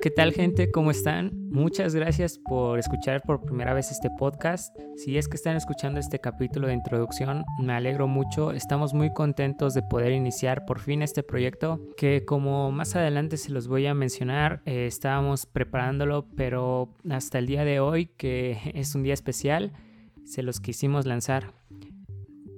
¿qué tal gente? ¿Cómo están? Muchas gracias por escuchar por primera vez este podcast. Si es que están escuchando este capítulo de introducción, me alegro mucho. Estamos muy contentos de poder iniciar por fin este proyecto que como más adelante se los voy a mencionar, eh, estábamos preparándolo, pero hasta el día de hoy, que es un día especial, se los quisimos lanzar.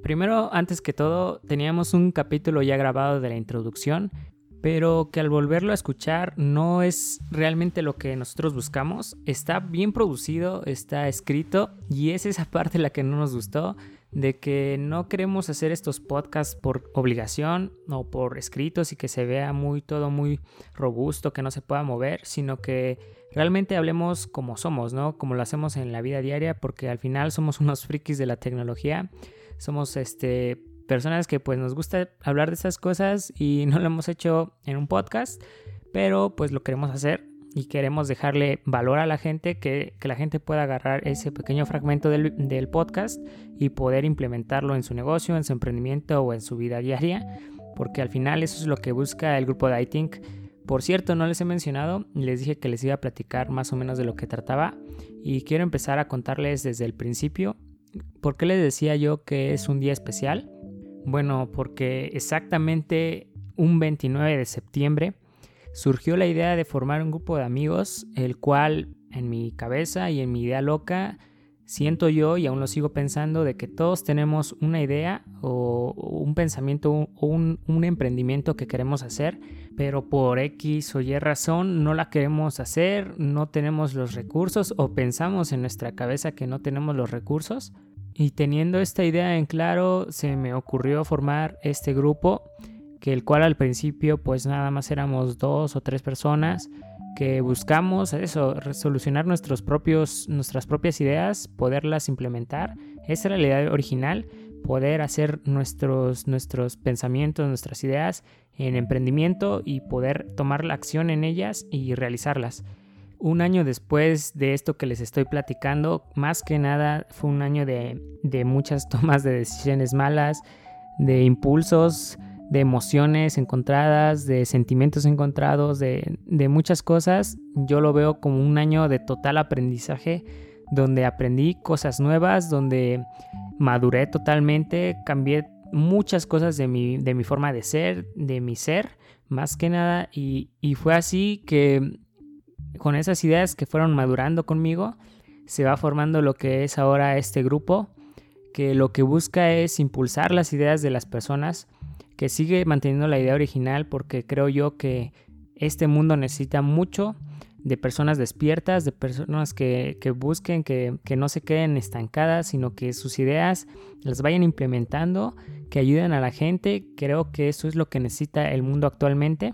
Primero, antes que todo, teníamos un capítulo ya grabado de la introducción pero que al volverlo a escuchar no es realmente lo que nosotros buscamos. Está bien producido, está escrito y es esa parte la que no nos gustó, de que no queremos hacer estos podcasts por obligación o por escritos y que se vea muy todo muy robusto, que no se pueda mover, sino que realmente hablemos como somos, ¿no? Como lo hacemos en la vida diaria, porque al final somos unos frikis de la tecnología, somos este personas que pues nos gusta hablar de esas cosas y no lo hemos hecho en un podcast, pero pues lo queremos hacer y queremos dejarle valor a la gente, que, la gente pueda agarrar ese pequeño fragmento del, del, podcast y poder implementarlo en su negocio, en su emprendimiento o en su vida diaria, porque al final eso es lo que busca el grupo de iThink. Por cierto, no les he mencionado, les dije que les iba a platicar más o menos de lo que trataba y quiero empezar a contarles desde el principio por qué les decía yo que es un día especial. Bueno, porque exactamente un 29 de septiembre surgió la idea de formar un grupo de amigos, el cual en mi cabeza y en mi idea loca siento yo y aún lo sigo pensando de que todos tenemos una idea o un pensamiento o un, un, emprendimiento que queremos hacer, pero por X o Y razón no la queremos hacer, no tenemos los recursos o pensamos en nuestra cabeza que no tenemos los recursos y teniendo esta idea en claro, se me ocurrió formar este grupo, que el cual al principio pues nada más éramos dos o tres personas que buscamos eso, resolucionar nuestros propios, nuestras propias ideas, poderlas implementar. Esa era la idea original, poder hacer nuestros, nuestros pensamientos, nuestras ideas en emprendimiento y poder tomar la acción en ellas y realizarlas. Un año después de esto que les estoy platicando, más que nada fue un año de, muchas tomas de decisiones malas, de impulsos, de emociones encontradas, de sentimientos encontrados, de, de, muchas cosas. Yo lo veo como un año de total aprendizaje, donde aprendí cosas nuevas, donde maduré totalmente, cambié muchas cosas de mi, de mi forma de ser, de mi ser, más que nada, y, y fue así que con esas ideas que fueron madurando conmigo, se va formando lo que es ahora este grupo, que lo que busca es impulsar las ideas de las personas, que sigue manteniendo la idea original porque creo yo que este mundo necesita mucho de personas despiertas, de personas que, busquen, que, que, no se queden estancadas, sino que sus ideas las vayan implementando, que ayuden a la gente. Creo que eso es lo que necesita el mundo actualmente.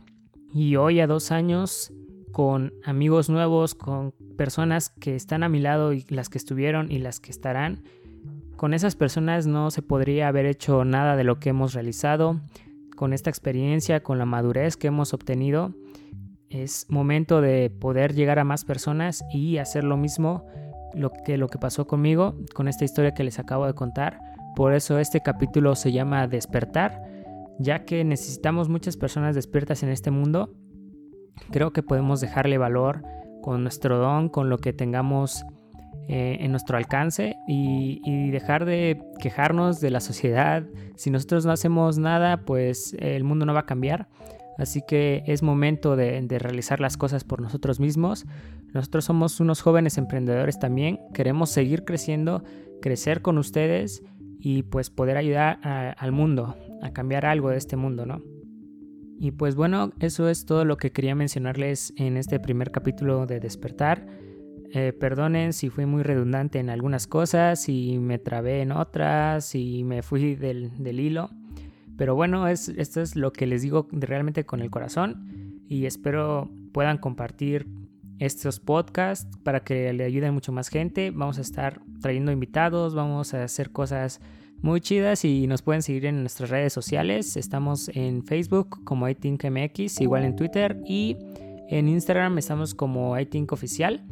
Y hoy a dos años con amigos nuevos, con personas que están a mi lado y las que estuvieron y las que estarán. Con esas personas no se podría haber hecho nada de lo que hemos realizado. Con esta experiencia, con la madurez que hemos obtenido, es momento de poder llegar a más personas y hacer lo mismo lo que, lo que pasó conmigo con esta historia que les acabo de contar. Por eso este capítulo se llama Despertar, ya que necesitamos muchas personas despiertas en este mundo Creo que podemos dejarle valor con nuestro don, con lo que tengamos eh, en nuestro alcance y, dejar de quejarnos de la sociedad. Si nosotros no hacemos nada, pues el mundo no va a cambiar. Así que es momento de, realizar las cosas por nosotros mismos. Nosotros somos unos jóvenes emprendedores también. Queremos seguir creciendo, crecer con ustedes y pues poder ayudar al mundo, a cambiar algo de este mundo, ¿no? Y pues bueno, eso es todo lo que quería mencionarles en este primer capítulo de Despertar. Eh, perdonen si fui muy redundante en algunas cosas y me trabé en otras y me fui del, hilo. Pero bueno, es, esto es lo que les digo realmente con el corazón y espero puedan compartir estos podcasts para que le ayuden mucho más gente. Vamos a estar trayendo invitados, vamos a hacer cosas muy chidas y nos pueden seguir en nuestras redes sociales. Estamos en Facebook como iThinkMX, igual en Twitter y en Instagram estamos como iThinkOficial.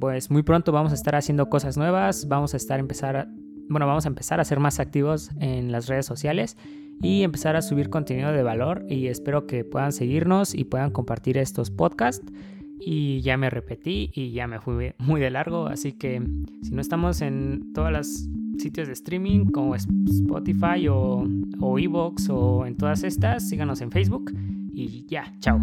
Pues muy pronto vamos a estar haciendo cosas nuevas, vamos a estar empezar bueno, vamos a empezar a ser más activos en las redes sociales y empezar a subir contenido de valor y espero que puedan seguirnos y puedan compartir estos podcasts y ya me repetí y ya me fui muy de largo, así que si no estamos en todas las sitios de streaming como Spotify o, o Evox o en todas estas, síganos en Facebook y ya, chao.